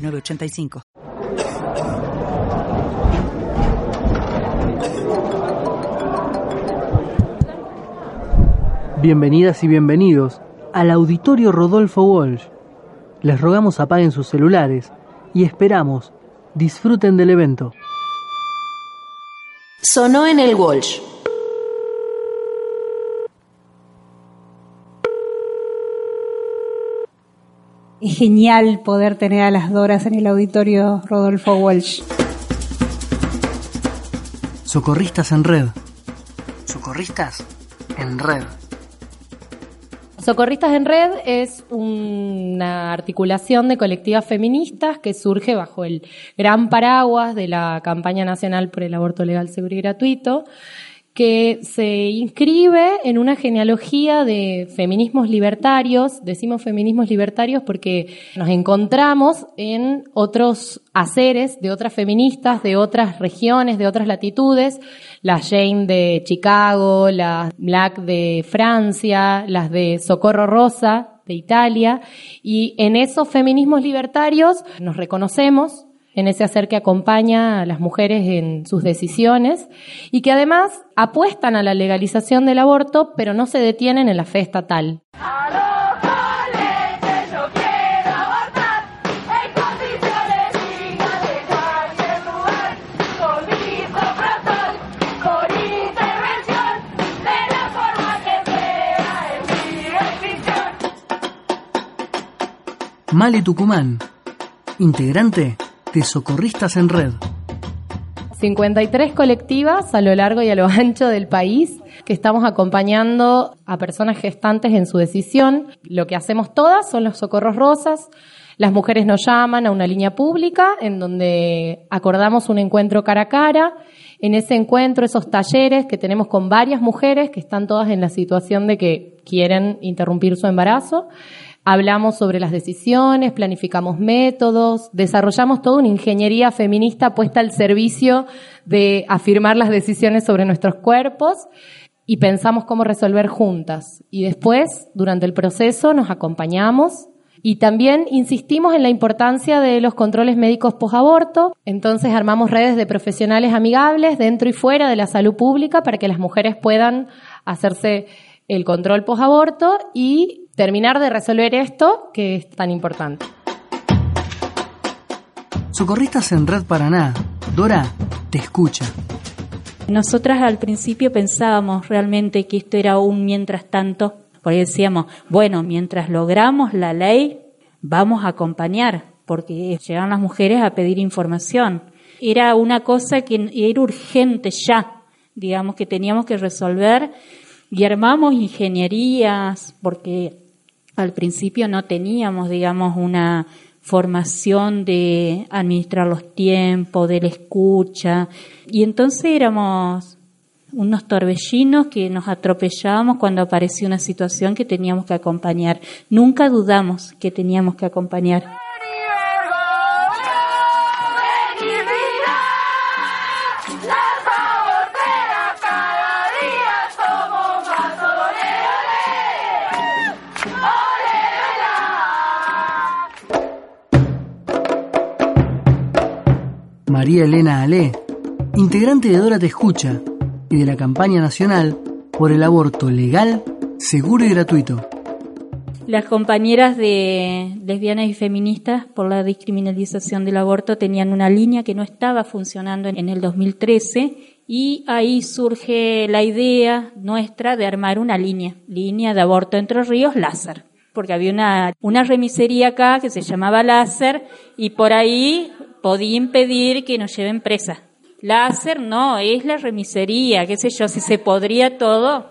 906985. Bienvenidas y bienvenidos al auditorio Rodolfo Walsh. Les rogamos apaguen sus celulares y esperamos disfruten del evento. Sonó en el Walsh. Es genial poder tener a las Doras en el auditorio Rodolfo Walsh. Socorristas en red. Socorristas en red. Socorristas en Red es una articulación de colectivas feministas que surge bajo el gran paraguas de la campaña nacional por el aborto legal, seguro y gratuito, que se inscribe en una genealogía de feminismos libertarios. Decimos feminismos libertarios porque nos encontramos en otros haceres de otras feministas, de otras regiones, de otras latitudes, las Jane de Chicago, las Black de Francia, las de Socorro Rosa de Italia, y en esos feminismos libertarios nos reconocemos, en ese hacer que acompaña a las mujeres en sus decisiones y que además apuestan a la legalización del aborto, pero no se detienen en la fe estatal. Male Tucumán, integrante de Socorristas en Red. 53 colectivas a lo largo y a lo ancho del país que estamos acompañando a personas gestantes en su decisión. Lo que hacemos todas son los socorros rosas. Las mujeres nos llaman a una línea pública en donde acordamos un encuentro cara a cara. En ese encuentro, esos talleres que tenemos con varias mujeres que están todas en la situación de que quieren interrumpir su embarazo. Hablamos sobre las decisiones, planificamos métodos, desarrollamos toda una ingeniería feminista puesta al servicio de afirmar las decisiones sobre nuestros cuerpos y pensamos cómo resolver juntas. Y después, durante el proceso, nos acompañamos y también insistimos en la importancia de los controles médicos post-aborto. Entonces armamos redes de profesionales amigables dentro y fuera de la salud pública para que las mujeres puedan hacerse el control post-aborto y terminar de resolver esto que es tan importante. Socorristas en Red Paraná. Dora, te escucha. Nosotras al principio pensábamos realmente que esto era un mientras tanto, porque decíamos, bueno, mientras logramos la ley, vamos a acompañar, porque llegan las mujeres a pedir información. Era una cosa que era urgente ya, digamos que teníamos que resolver y armamos ingenierías, porque al principio no teníamos, digamos, una formación de administrar los tiempos, de la escucha, y entonces éramos unos torbellinos que nos atropellábamos cuando aparecía una situación que teníamos que acompañar. Nunca dudamos que teníamos que acompañar. María Elena Ale, integrante de Dora Te Escucha y de la campaña nacional por el aborto legal, seguro y gratuito. Las compañeras de lesbianas y feministas por la discriminalización del aborto tenían una línea que no estaba funcionando en el 2013 y ahí surge la idea nuestra de armar una línea, línea de aborto entre ríos láser porque había una, una remisería acá que se llamaba Láser y por ahí podía impedir que nos lleven presa. Láser no, es la remisería, qué sé yo, si se podría todo.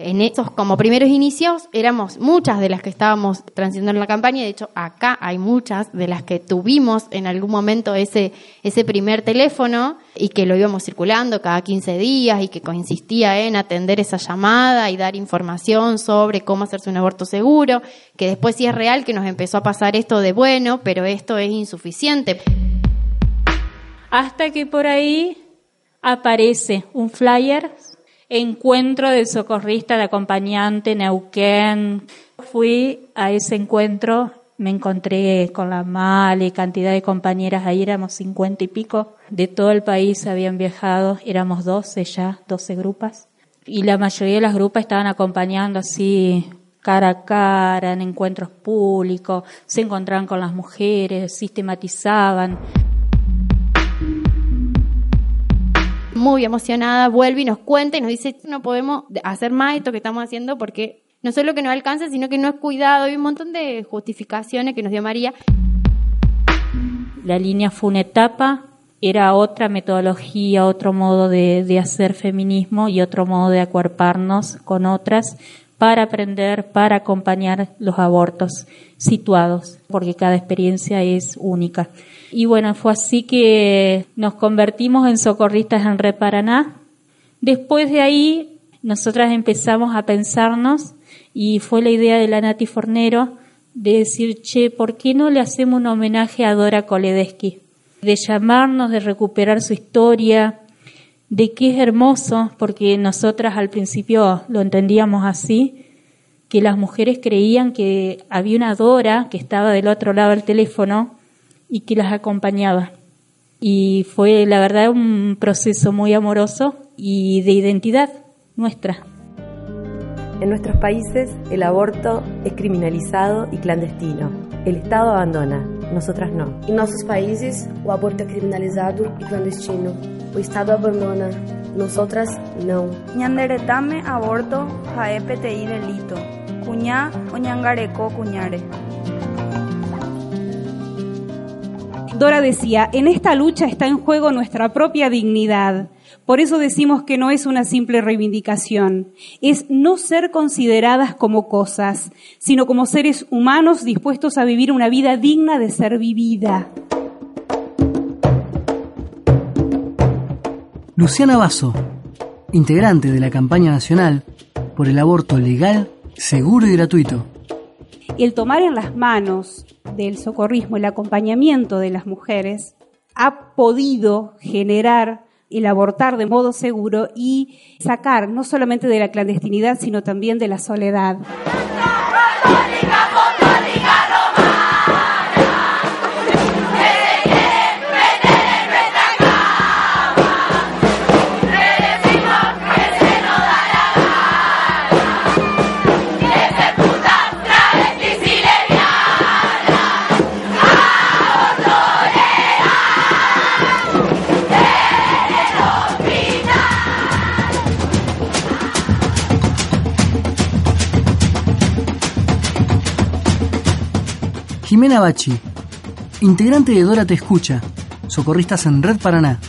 En esos como primeros inicios éramos muchas de las que estábamos transitando la campaña, de hecho acá hay muchas de las que tuvimos en algún momento ese, ese primer teléfono y que lo íbamos circulando cada 15 días y que consistía en atender esa llamada y dar información sobre cómo hacerse un aborto seguro, que después sí es real que nos empezó a pasar esto de bueno, pero esto es insuficiente. Hasta que por ahí aparece un flyer encuentro del socorrista de acompañante Neuquén. Fui a ese encuentro, me encontré con la Male, cantidad de compañeras, ahí éramos cincuenta y pico, de todo el país habían viajado, éramos doce ya, doce grupas, y la mayoría de las grupas estaban acompañando así cara a cara, en encuentros públicos, se encontraban con las mujeres, sistematizaban. Muy emocionada, vuelve y nos cuenta y nos dice, no podemos hacer más esto que estamos haciendo porque no solo que no alcanza, sino que no es cuidado. Y un montón de justificaciones que nos dio María. La línea fue una etapa, era otra metodología, otro modo de, de hacer feminismo y otro modo de acuerparnos con otras para aprender, para acompañar los abortos situados, porque cada experiencia es única. Y bueno, fue así que nos convertimos en socorristas en Red Paraná. Después de ahí, nosotras empezamos a pensarnos y fue la idea de la Nati Fornero de decir, che, ¿por qué no le hacemos un homenaje a Dora Koledeschi? De llamarnos, de recuperar su historia, de que es hermoso, porque nosotras al principio lo entendíamos así, que las mujeres creían que había una Dora que estaba del otro lado del teléfono y que las acompañaba. Y fue, la verdad, un proceso muy amoroso y de identidad nuestra. En nuestros países el aborto es criminalizado y clandestino. El Estado abandona, nosotras no. Em nossos países, o aborto é criminalizado e clandestino. O Estado abandona, nosotras não. Ñanderetame aborto jae PTI delito. Cuñá oñangareco cuñare. Dora decía, en esta lucha está en juego nuestra propia dignidad. Por eso decimos que no es una simple reivindicación, es no ser consideradas como cosas, sino como seres humanos dispuestos a vivir una vida digna de ser vivida. Luciana Basso, integrante de la campaña nacional por el aborto legal, seguro y gratuito. El tomar en las manos del socorrismo, el acompañamiento de las mujeres, ha podido generar el abortar de modo seguro y sacar no solamente de la clandestinidad, sino también de la soledad. Jimena Bachi, integrante de Dora Te Escucha, socorristas en Red Paraná.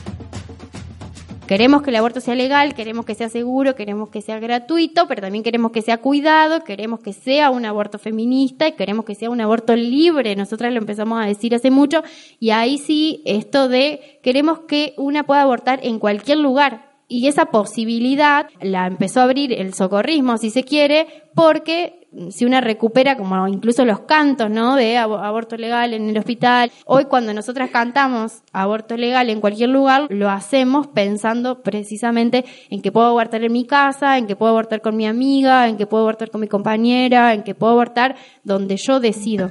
Queremos que el aborto sea legal, queremos que sea seguro, queremos que sea gratuito, pero también queremos que sea cuidado, queremos que sea un aborto feminista y queremos que sea un aborto libre. Nosotras lo empezamos a decir hace mucho y ahí sí esto de queremos que una pueda abortar en cualquier lugar, y esa posibilidad la empezó a abrir el socorrismo, si se quiere, porque si una recupera como incluso los cantos, ¿no? De aborto legal en el hospital. Hoy cuando nosotras cantamos aborto legal en cualquier lugar, lo hacemos pensando precisamente en que puedo abortar en mi casa, en que puedo abortar con mi amiga, en que puedo abortar con mi compañera, en que puedo abortar donde yo decido.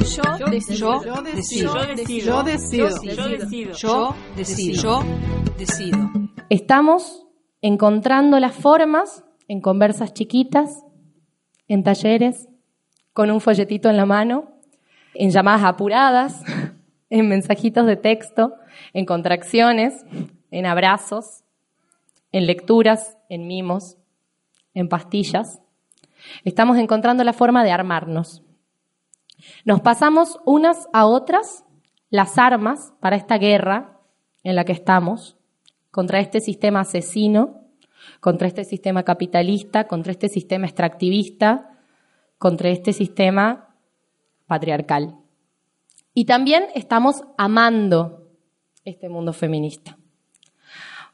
Yo decido. Yo decido. Yo decido. Yo decido. Yo decido. Estamos encontrando las formas en conversas chiquitas, en talleres, con un folletito en la mano, en llamadas apuradas, en mensajitos de texto, en contracciones, en abrazos, en lecturas, en mimos, en pastillas. Estamos encontrando la forma de armarnos nos pasamos unas a otras las armas para esta guerra en la que estamos contra este sistema asesino, contra este sistema capitalista, contra este sistema extractivista, contra este sistema patriarcal. Y también estamos amando este mundo feminista,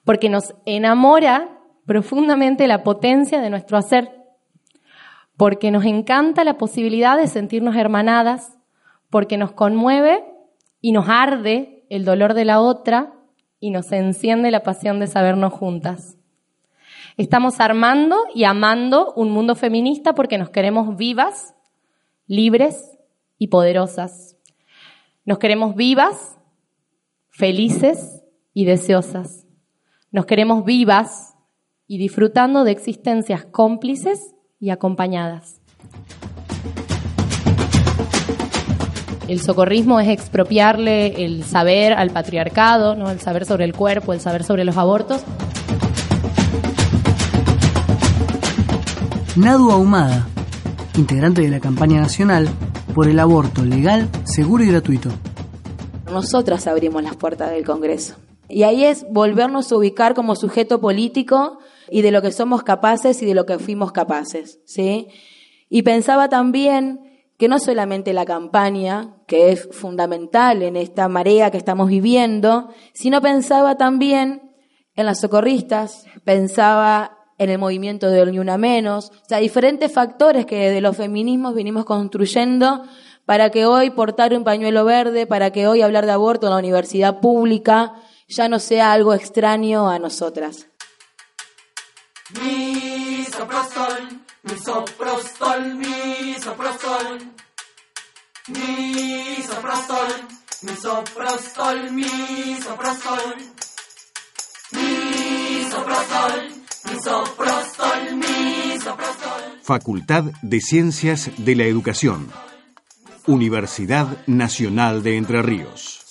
porque nos enamora profundamente la potencia de nuestro hacer, porque nos encanta la posibilidad de sentirnos hermanadas, porque nos conmueve y nos arde el dolor de la otra y nos enciende la pasión de sabernos juntas. Estamos armando y amando un mundo feminista porque nos queremos vivas, libres y poderosas. Nos queremos vivas, felices y deseosas. Nos queremos vivas y disfrutando de existencias cómplices y acompañadas. El socorrismo es expropiarle el saber al patriarcado, ¿no? el saber sobre el cuerpo, el saber sobre los abortos. Nadu Ahumada, integrante de la campaña nacional por el aborto legal, seguro y gratuito. Nosotras abrimos las puertas del Congreso. Y ahí es volvernos a ubicar como sujeto político y de lo que somos capaces y de lo que fuimos capaces, ¿sí? Y pensaba también que no solamente la campaña, que es fundamental en esta marea que estamos viviendo, sino pensaba también en las socorristas, pensaba en el movimiento de Ni Una Menos, o sea, diferentes factores que de los feminismos vinimos construyendo para que hoy portar un pañuelo verde, para que hoy hablar de aborto en la universidad pública ya no sea algo extraño a nosotras misoprostol, misoprostol, misoprostol, misoprostol, misoprostol, misoprostol, misoprostol, misoprostol, misoprostol, misoprostol. Facultad de Ciencias de la Educación, Universidad Nacional de Entre Ríos.